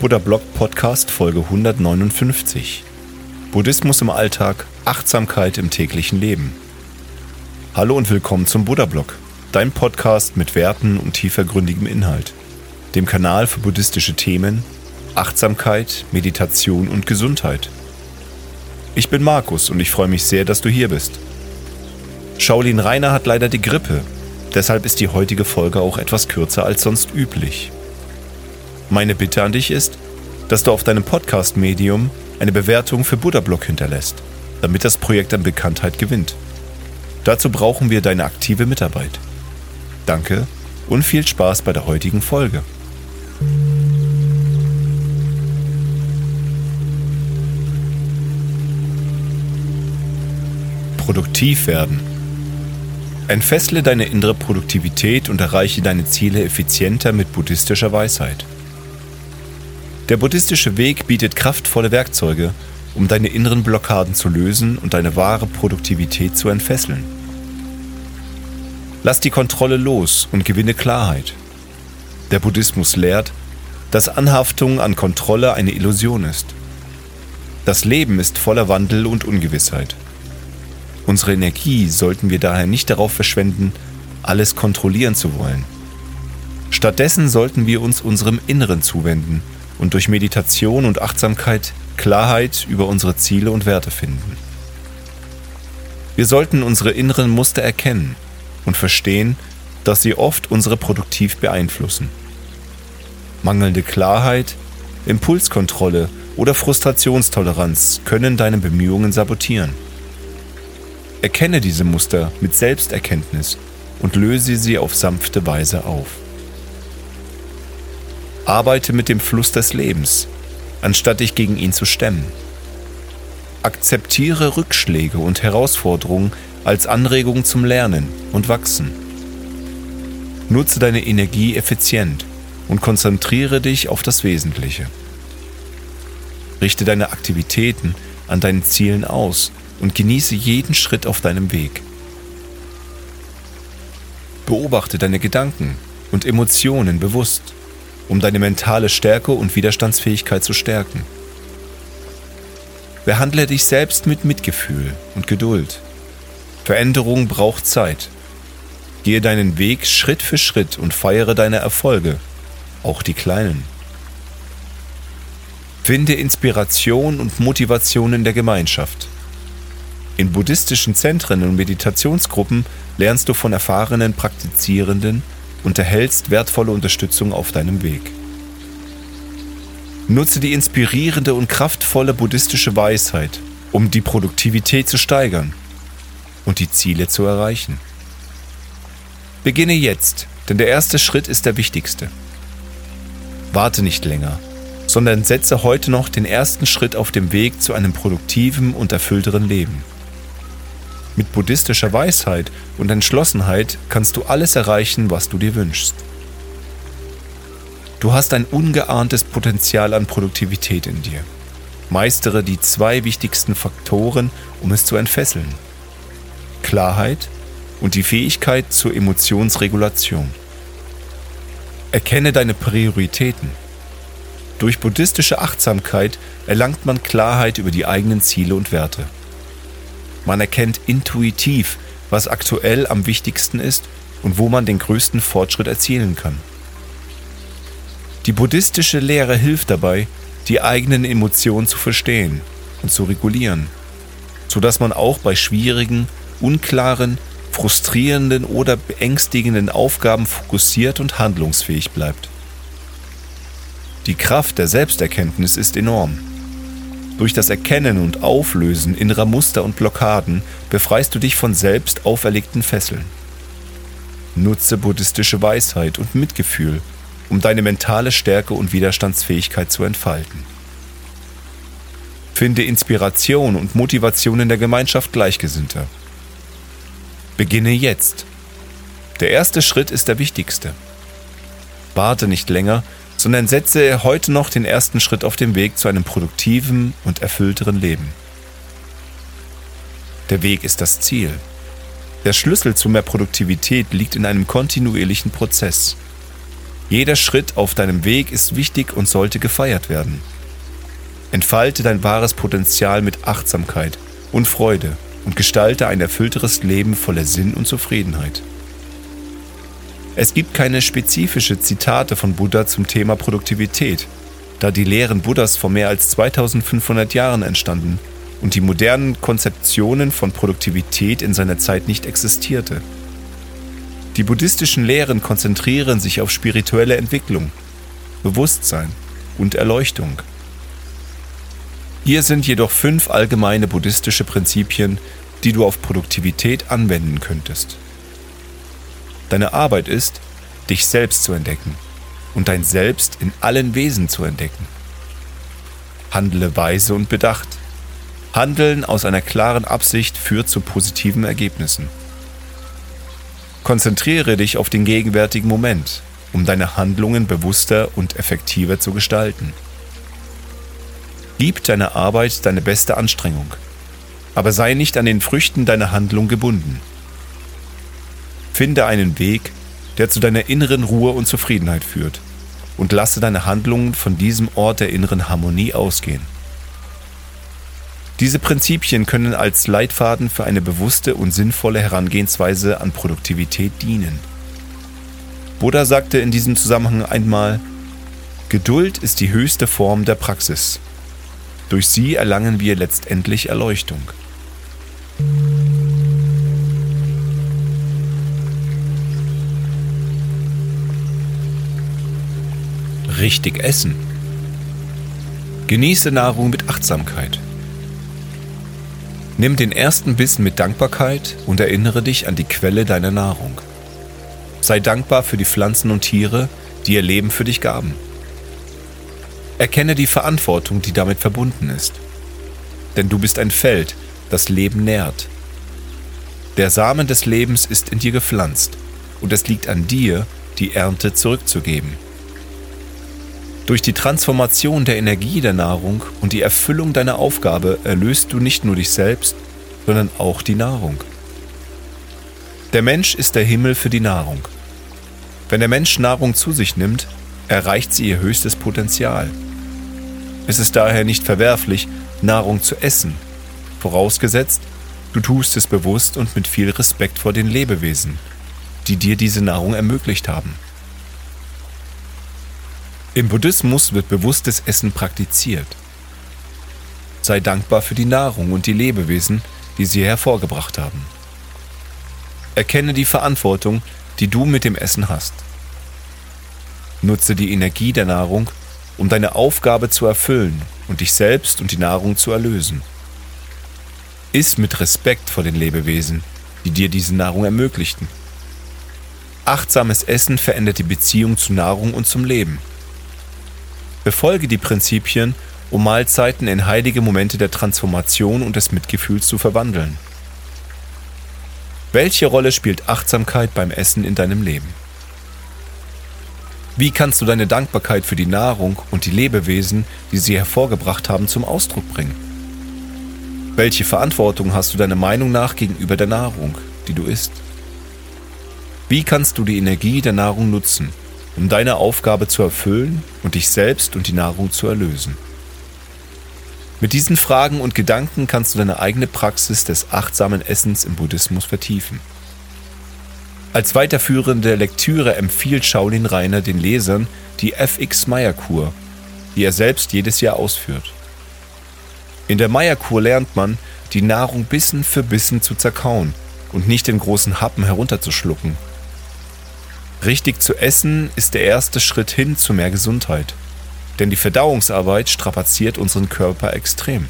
Buddha Blog Podcast Folge 159. Buddhismus im Alltag, Achtsamkeit im täglichen Leben. Hallo und willkommen zum Buddha Blog, dein Podcast mit Werten und tiefergründigem Inhalt, dem Kanal für buddhistische Themen, Achtsamkeit, Meditation und Gesundheit. Ich bin Markus und ich freue mich sehr, dass du hier bist. Shaolin Rainer hat leider die Grippe, deshalb ist die heutige Folge auch etwas kürzer als sonst üblich. Meine Bitte an dich ist, dass du auf deinem Podcast-Medium eine Bewertung für Buddha Blog hinterlässt, damit das Projekt an Bekanntheit gewinnt. Dazu brauchen wir deine aktive Mitarbeit. Danke und viel Spaß bei der heutigen Folge. Produktiv werden. Entfessle deine innere Produktivität und erreiche deine Ziele effizienter mit buddhistischer Weisheit. Der buddhistische Weg bietet kraftvolle Werkzeuge, um deine inneren Blockaden zu lösen und deine wahre Produktivität zu entfesseln. Lass die Kontrolle los und gewinne Klarheit. Der Buddhismus lehrt, dass Anhaftung an Kontrolle eine Illusion ist. Das Leben ist voller Wandel und Ungewissheit. Unsere Energie sollten wir daher nicht darauf verschwenden, alles kontrollieren zu wollen. Stattdessen sollten wir uns unserem Inneren zuwenden und durch Meditation und Achtsamkeit Klarheit über unsere Ziele und Werte finden. Wir sollten unsere inneren Muster erkennen und verstehen, dass sie oft unsere produktiv beeinflussen. Mangelnde Klarheit, Impulskontrolle oder Frustrationstoleranz können deine Bemühungen sabotieren. Erkenne diese Muster mit Selbsterkenntnis und löse sie auf sanfte Weise auf. Arbeite mit dem Fluss des Lebens, anstatt dich gegen ihn zu stemmen. Akzeptiere Rückschläge und Herausforderungen als Anregung zum Lernen und Wachsen. Nutze deine Energie effizient und konzentriere dich auf das Wesentliche. Richte deine Aktivitäten an deinen Zielen aus und genieße jeden Schritt auf deinem Weg. Beobachte deine Gedanken und Emotionen bewusst um deine mentale Stärke und Widerstandsfähigkeit zu stärken. Behandle dich selbst mit Mitgefühl und Geduld. Veränderung braucht Zeit. Gehe deinen Weg Schritt für Schritt und feiere deine Erfolge, auch die kleinen. Finde Inspiration und Motivation in der Gemeinschaft. In buddhistischen Zentren und Meditationsgruppen lernst du von erfahrenen Praktizierenden und erhältst wertvolle Unterstützung auf deinem Weg. Nutze die inspirierende und kraftvolle buddhistische Weisheit, um die Produktivität zu steigern und die Ziele zu erreichen. Beginne jetzt, denn der erste Schritt ist der wichtigste. Warte nicht länger, sondern setze heute noch den ersten Schritt auf dem Weg zu einem produktiven und erfüllteren Leben. Mit buddhistischer Weisheit und Entschlossenheit kannst du alles erreichen, was du dir wünschst. Du hast ein ungeahntes Potenzial an Produktivität in dir. Meistere die zwei wichtigsten Faktoren, um es zu entfesseln. Klarheit und die Fähigkeit zur Emotionsregulation. Erkenne deine Prioritäten. Durch buddhistische Achtsamkeit erlangt man Klarheit über die eigenen Ziele und Werte. Man erkennt intuitiv, was aktuell am wichtigsten ist und wo man den größten Fortschritt erzielen kann. Die buddhistische Lehre hilft dabei, die eigenen Emotionen zu verstehen und zu regulieren, sodass man auch bei schwierigen, unklaren, frustrierenden oder beängstigenden Aufgaben fokussiert und handlungsfähig bleibt. Die Kraft der Selbsterkenntnis ist enorm. Durch das Erkennen und Auflösen innerer Muster und Blockaden befreist du dich von selbst auferlegten Fesseln. Nutze buddhistische Weisheit und Mitgefühl, um deine mentale Stärke und Widerstandsfähigkeit zu entfalten. Finde Inspiration und Motivation in der Gemeinschaft Gleichgesinnter. Beginne jetzt. Der erste Schritt ist der wichtigste. Warte nicht länger, sondern setze heute noch den ersten Schritt auf dem Weg zu einem produktiven und erfüllteren Leben. Der Weg ist das Ziel. Der Schlüssel zu mehr Produktivität liegt in einem kontinuierlichen Prozess. Jeder Schritt auf deinem Weg ist wichtig und sollte gefeiert werden. Entfalte dein wahres Potenzial mit Achtsamkeit und Freude und gestalte ein erfüllteres Leben voller Sinn und Zufriedenheit. Es gibt keine spezifische Zitate von Buddha zum Thema Produktivität, da die Lehren Buddhas vor mehr als 2500 Jahren entstanden und die modernen Konzeptionen von Produktivität in seiner Zeit nicht existierte. Die buddhistischen Lehren konzentrieren sich auf spirituelle Entwicklung, Bewusstsein und Erleuchtung. Hier sind jedoch fünf allgemeine buddhistische Prinzipien, die du auf Produktivität anwenden könntest. Deine Arbeit ist, dich selbst zu entdecken und dein Selbst in allen Wesen zu entdecken. Handle weise und bedacht. Handeln aus einer klaren Absicht führt zu positiven Ergebnissen. Konzentriere dich auf den gegenwärtigen Moment, um deine Handlungen bewusster und effektiver zu gestalten. Gib deiner Arbeit deine beste Anstrengung, aber sei nicht an den Früchten deiner Handlung gebunden. Finde einen Weg, der zu deiner inneren Ruhe und Zufriedenheit führt, und lasse deine Handlungen von diesem Ort der inneren Harmonie ausgehen. Diese Prinzipien können als Leitfaden für eine bewusste und sinnvolle Herangehensweise an Produktivität dienen. Buddha sagte in diesem Zusammenhang einmal, Geduld ist die höchste Form der Praxis. Durch sie erlangen wir letztendlich Erleuchtung. Richtig essen. Genieße Nahrung mit Achtsamkeit. Nimm den ersten Bissen mit Dankbarkeit und erinnere dich an die Quelle deiner Nahrung. Sei dankbar für die Pflanzen und Tiere, die ihr Leben für dich gaben. Erkenne die Verantwortung, die damit verbunden ist. Denn du bist ein Feld, das Leben nährt. Der Samen des Lebens ist in dir gepflanzt und es liegt an dir, die Ernte zurückzugeben. Durch die Transformation der Energie der Nahrung und die Erfüllung deiner Aufgabe erlöst du nicht nur dich selbst, sondern auch die Nahrung. Der Mensch ist der Himmel für die Nahrung. Wenn der Mensch Nahrung zu sich nimmt, erreicht sie ihr höchstes Potenzial. Es ist daher nicht verwerflich, Nahrung zu essen, vorausgesetzt, du tust es bewusst und mit viel Respekt vor den Lebewesen, die dir diese Nahrung ermöglicht haben. Im Buddhismus wird bewusstes Essen praktiziert. Sei dankbar für die Nahrung und die Lebewesen, die sie hervorgebracht haben. Erkenne die Verantwortung, die du mit dem Essen hast. Nutze die Energie der Nahrung, um deine Aufgabe zu erfüllen und dich selbst und die Nahrung zu erlösen. Iss mit Respekt vor den Lebewesen, die dir diese Nahrung ermöglichten. Achtsames Essen verändert die Beziehung zu Nahrung und zum Leben. Befolge die Prinzipien, um Mahlzeiten in heilige Momente der Transformation und des Mitgefühls zu verwandeln. Welche Rolle spielt Achtsamkeit beim Essen in deinem Leben? Wie kannst du deine Dankbarkeit für die Nahrung und die Lebewesen, die sie hervorgebracht haben, zum Ausdruck bringen? Welche Verantwortung hast du deiner Meinung nach gegenüber der Nahrung, die du isst? Wie kannst du die Energie der Nahrung nutzen, um deine Aufgabe zu erfüllen und dich selbst und die Nahrung zu erlösen. Mit diesen Fragen und Gedanken kannst du deine eigene Praxis des achtsamen Essens im Buddhismus vertiefen. Als weiterführende Lektüre empfiehlt Shaolin Rainer den Lesern die FX Meyer-Kur, die er selbst jedes Jahr ausführt. In der Meyer-Kur lernt man, die Nahrung Bissen für Bissen zu zerkauen und nicht in großen Happen herunterzuschlucken, Richtig zu essen ist der erste Schritt hin zu mehr Gesundheit. Denn die Verdauungsarbeit strapaziert unseren Körper extrem.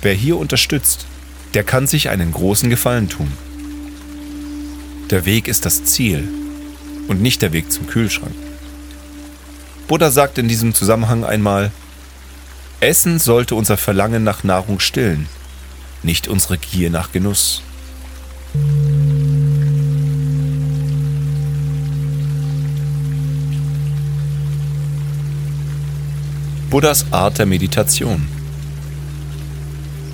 Wer hier unterstützt, der kann sich einen großen Gefallen tun. Der Weg ist das Ziel und nicht der Weg zum Kühlschrank. Buddha sagt in diesem Zusammenhang einmal, Essen sollte unser Verlangen nach Nahrung stillen, nicht unsere Gier nach Genuss. Buddhas Art der Meditation.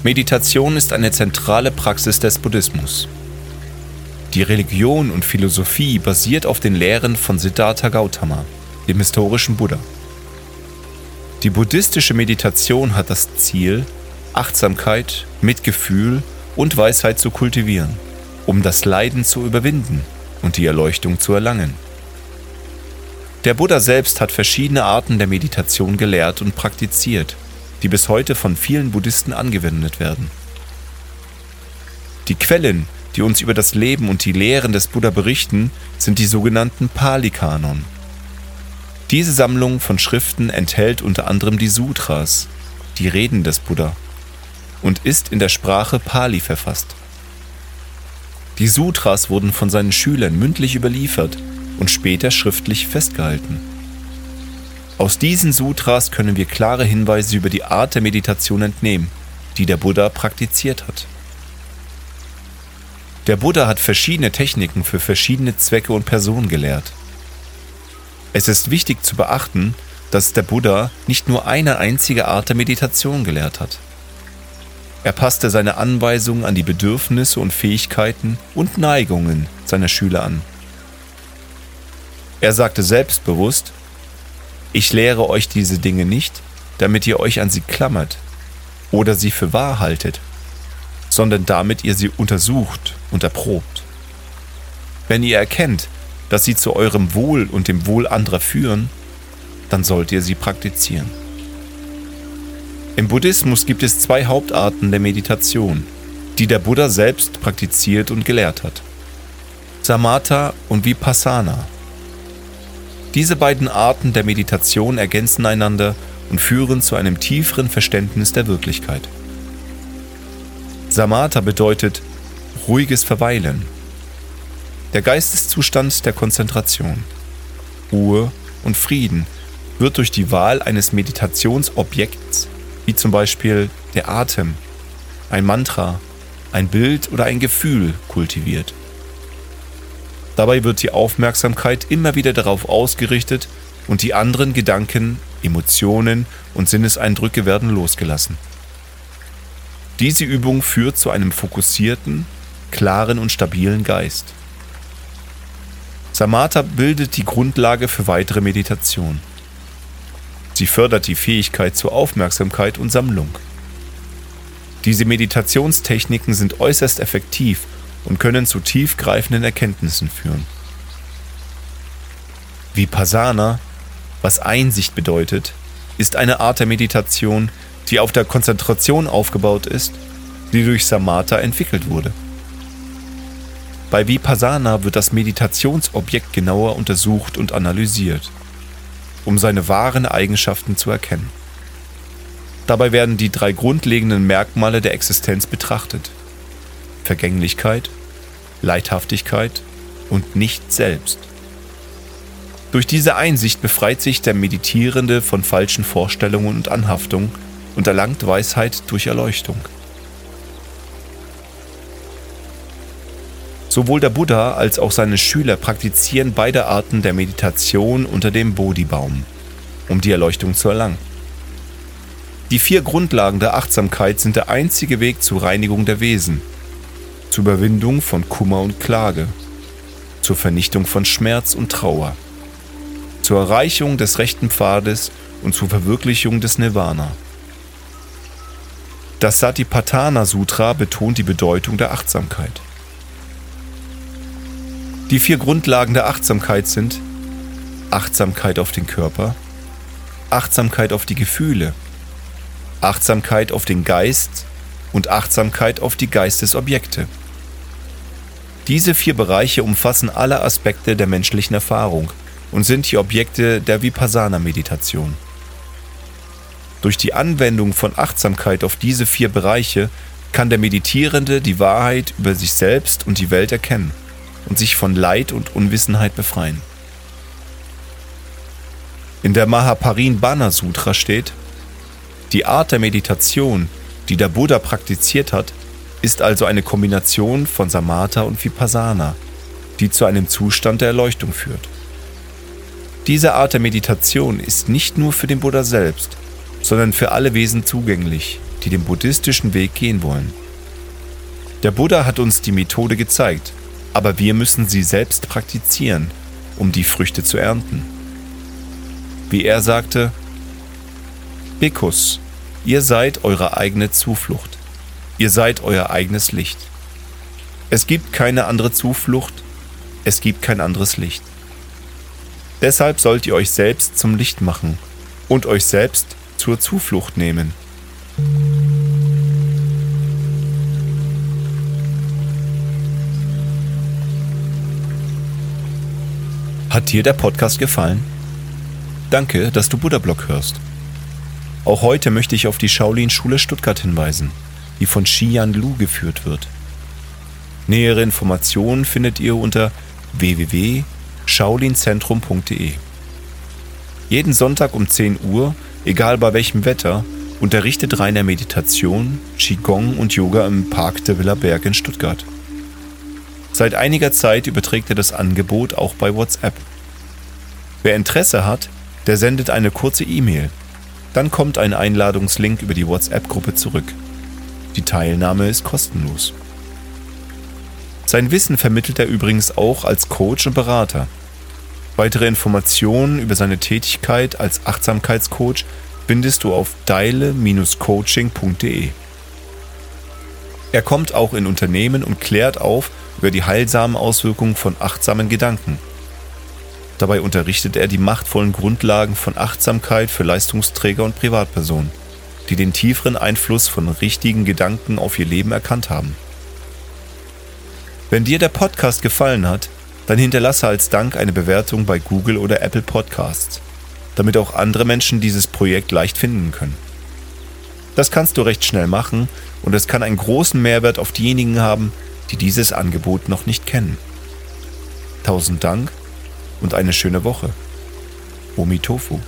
Meditation ist eine zentrale Praxis des Buddhismus. Die Religion und Philosophie basiert auf den Lehren von Siddhartha Gautama, dem historischen Buddha. Die buddhistische Meditation hat das Ziel, Achtsamkeit, Mitgefühl und Weisheit zu kultivieren, um das Leiden zu überwinden und die Erleuchtung zu erlangen. Der Buddha selbst hat verschiedene Arten der Meditation gelehrt und praktiziert, die bis heute von vielen Buddhisten angewendet werden. Die Quellen, die uns über das Leben und die Lehren des Buddha berichten, sind die sogenannten Pali-Kanon. Diese Sammlung von Schriften enthält unter anderem die Sutras, die Reden des Buddha, und ist in der Sprache Pali verfasst. Die Sutras wurden von seinen Schülern mündlich überliefert und später schriftlich festgehalten. Aus diesen Sutras können wir klare Hinweise über die Art der Meditation entnehmen, die der Buddha praktiziert hat. Der Buddha hat verschiedene Techniken für verschiedene Zwecke und Personen gelehrt. Es ist wichtig zu beachten, dass der Buddha nicht nur eine einzige Art der Meditation gelehrt hat. Er passte seine Anweisungen an die Bedürfnisse und Fähigkeiten und Neigungen seiner Schüler an. Er sagte selbstbewusst, ich lehre euch diese Dinge nicht, damit ihr euch an sie klammert oder sie für wahr haltet, sondern damit ihr sie untersucht und erprobt. Wenn ihr erkennt, dass sie zu eurem Wohl und dem Wohl anderer führen, dann sollt ihr sie praktizieren. Im Buddhismus gibt es zwei Hauptarten der Meditation, die der Buddha selbst praktiziert und gelehrt hat. Samatha und Vipassana. Diese beiden Arten der Meditation ergänzen einander und führen zu einem tieferen Verständnis der Wirklichkeit. Samatha bedeutet ruhiges Verweilen, der Geisteszustand der Konzentration, Ruhe und Frieden wird durch die Wahl eines Meditationsobjekts, wie zum Beispiel der Atem, ein Mantra, ein Bild oder ein Gefühl, kultiviert. Dabei wird die Aufmerksamkeit immer wieder darauf ausgerichtet und die anderen Gedanken, Emotionen und Sinneseindrücke werden losgelassen. Diese Übung führt zu einem fokussierten, klaren und stabilen Geist. Samatha bildet die Grundlage für weitere Meditation. Sie fördert die Fähigkeit zur Aufmerksamkeit und Sammlung. Diese Meditationstechniken sind äußerst effektiv und können zu tiefgreifenden Erkenntnissen führen. Vipassana, was Einsicht bedeutet, ist eine Art der Meditation, die auf der Konzentration aufgebaut ist, die durch Samatha entwickelt wurde. Bei Vipassana wird das Meditationsobjekt genauer untersucht und analysiert, um seine wahren Eigenschaften zu erkennen. Dabei werden die drei grundlegenden Merkmale der Existenz betrachtet. Vergänglichkeit, Leidhaftigkeit und nicht selbst. Durch diese Einsicht befreit sich der Meditierende von falschen Vorstellungen und Anhaftungen und erlangt Weisheit durch Erleuchtung. Sowohl der Buddha als auch seine Schüler praktizieren beide Arten der Meditation unter dem Bodhi-Baum, um die Erleuchtung zu erlangen. Die vier Grundlagen der Achtsamkeit sind der einzige Weg zur Reinigung der Wesen, zur Überwindung von Kummer und Klage, zur Vernichtung von Schmerz und Trauer, zur Erreichung des rechten Pfades und zur Verwirklichung des Nirvana. Das Satipatthana Sutra betont die Bedeutung der Achtsamkeit. Die vier Grundlagen der Achtsamkeit sind Achtsamkeit auf den Körper, Achtsamkeit auf die Gefühle, Achtsamkeit auf den Geist und Achtsamkeit auf die Geistesobjekte. Diese vier Bereiche umfassen alle Aspekte der menschlichen Erfahrung und sind die Objekte der Vipassana-Meditation. Durch die Anwendung von Achtsamkeit auf diese vier Bereiche kann der Meditierende die Wahrheit über sich selbst und die Welt erkennen und sich von Leid und Unwissenheit befreien. In der Mahaparinbana Sutra steht, Die Art der Meditation, die der Buddha praktiziert hat, ist also eine Kombination von Samatha und Vipassana, die zu einem Zustand der Erleuchtung führt. Diese Art der Meditation ist nicht nur für den Buddha selbst, sondern für alle Wesen zugänglich, die den buddhistischen Weg gehen wollen. Der Buddha hat uns die Methode gezeigt, aber wir müssen sie selbst praktizieren, um die Früchte zu ernten. Wie er sagte, Bhikkkus, ihr seid eure eigene Zuflucht. Ihr seid euer eigenes Licht. Es gibt keine andere Zuflucht, es gibt kein anderes Licht. Deshalb sollt ihr euch selbst zum Licht machen und euch selbst zur Zuflucht nehmen. Hat dir der Podcast gefallen? Danke, dass du Buddha Blog hörst. Auch heute möchte ich auf die Shaolin-Schule Stuttgart hinweisen, die von Xian Lu geführt wird. Nähere Informationen findet ihr unter www.shaolinzentrum.de. Jeden Sonntag um 10 Uhr, egal bei welchem Wetter, unterrichtet Rainer Meditation, Qigong und Yoga im Park der Villa Berg in Stuttgart. Seit einiger Zeit überträgt er das Angebot auch bei WhatsApp. Wer Interesse hat, der sendet eine kurze E-Mail dann kommt ein Einladungslink über die WhatsApp-Gruppe zurück. Die Teilnahme ist kostenlos. Sein Wissen vermittelt er übrigens auch als Coach und Berater. Weitere Informationen über seine Tätigkeit als Achtsamkeitscoach findest du auf deile-coaching.de. Er kommt auch in Unternehmen und klärt auf über die heilsamen Auswirkungen von achtsamen Gedanken. Dabei unterrichtet er die machtvollen Grundlagen von Achtsamkeit für Leistungsträger und Privatpersonen, die den tieferen Einfluss von richtigen Gedanken auf ihr Leben erkannt haben. Wenn dir der Podcast gefallen hat, dann hinterlasse als Dank eine Bewertung bei Google oder Apple Podcasts, damit auch andere Menschen dieses Projekt leicht finden können. Das kannst du recht schnell machen und es kann einen großen Mehrwert auf diejenigen haben, die dieses Angebot noch nicht kennen. Tausend Dank und eine schöne Woche. Omi Tofu.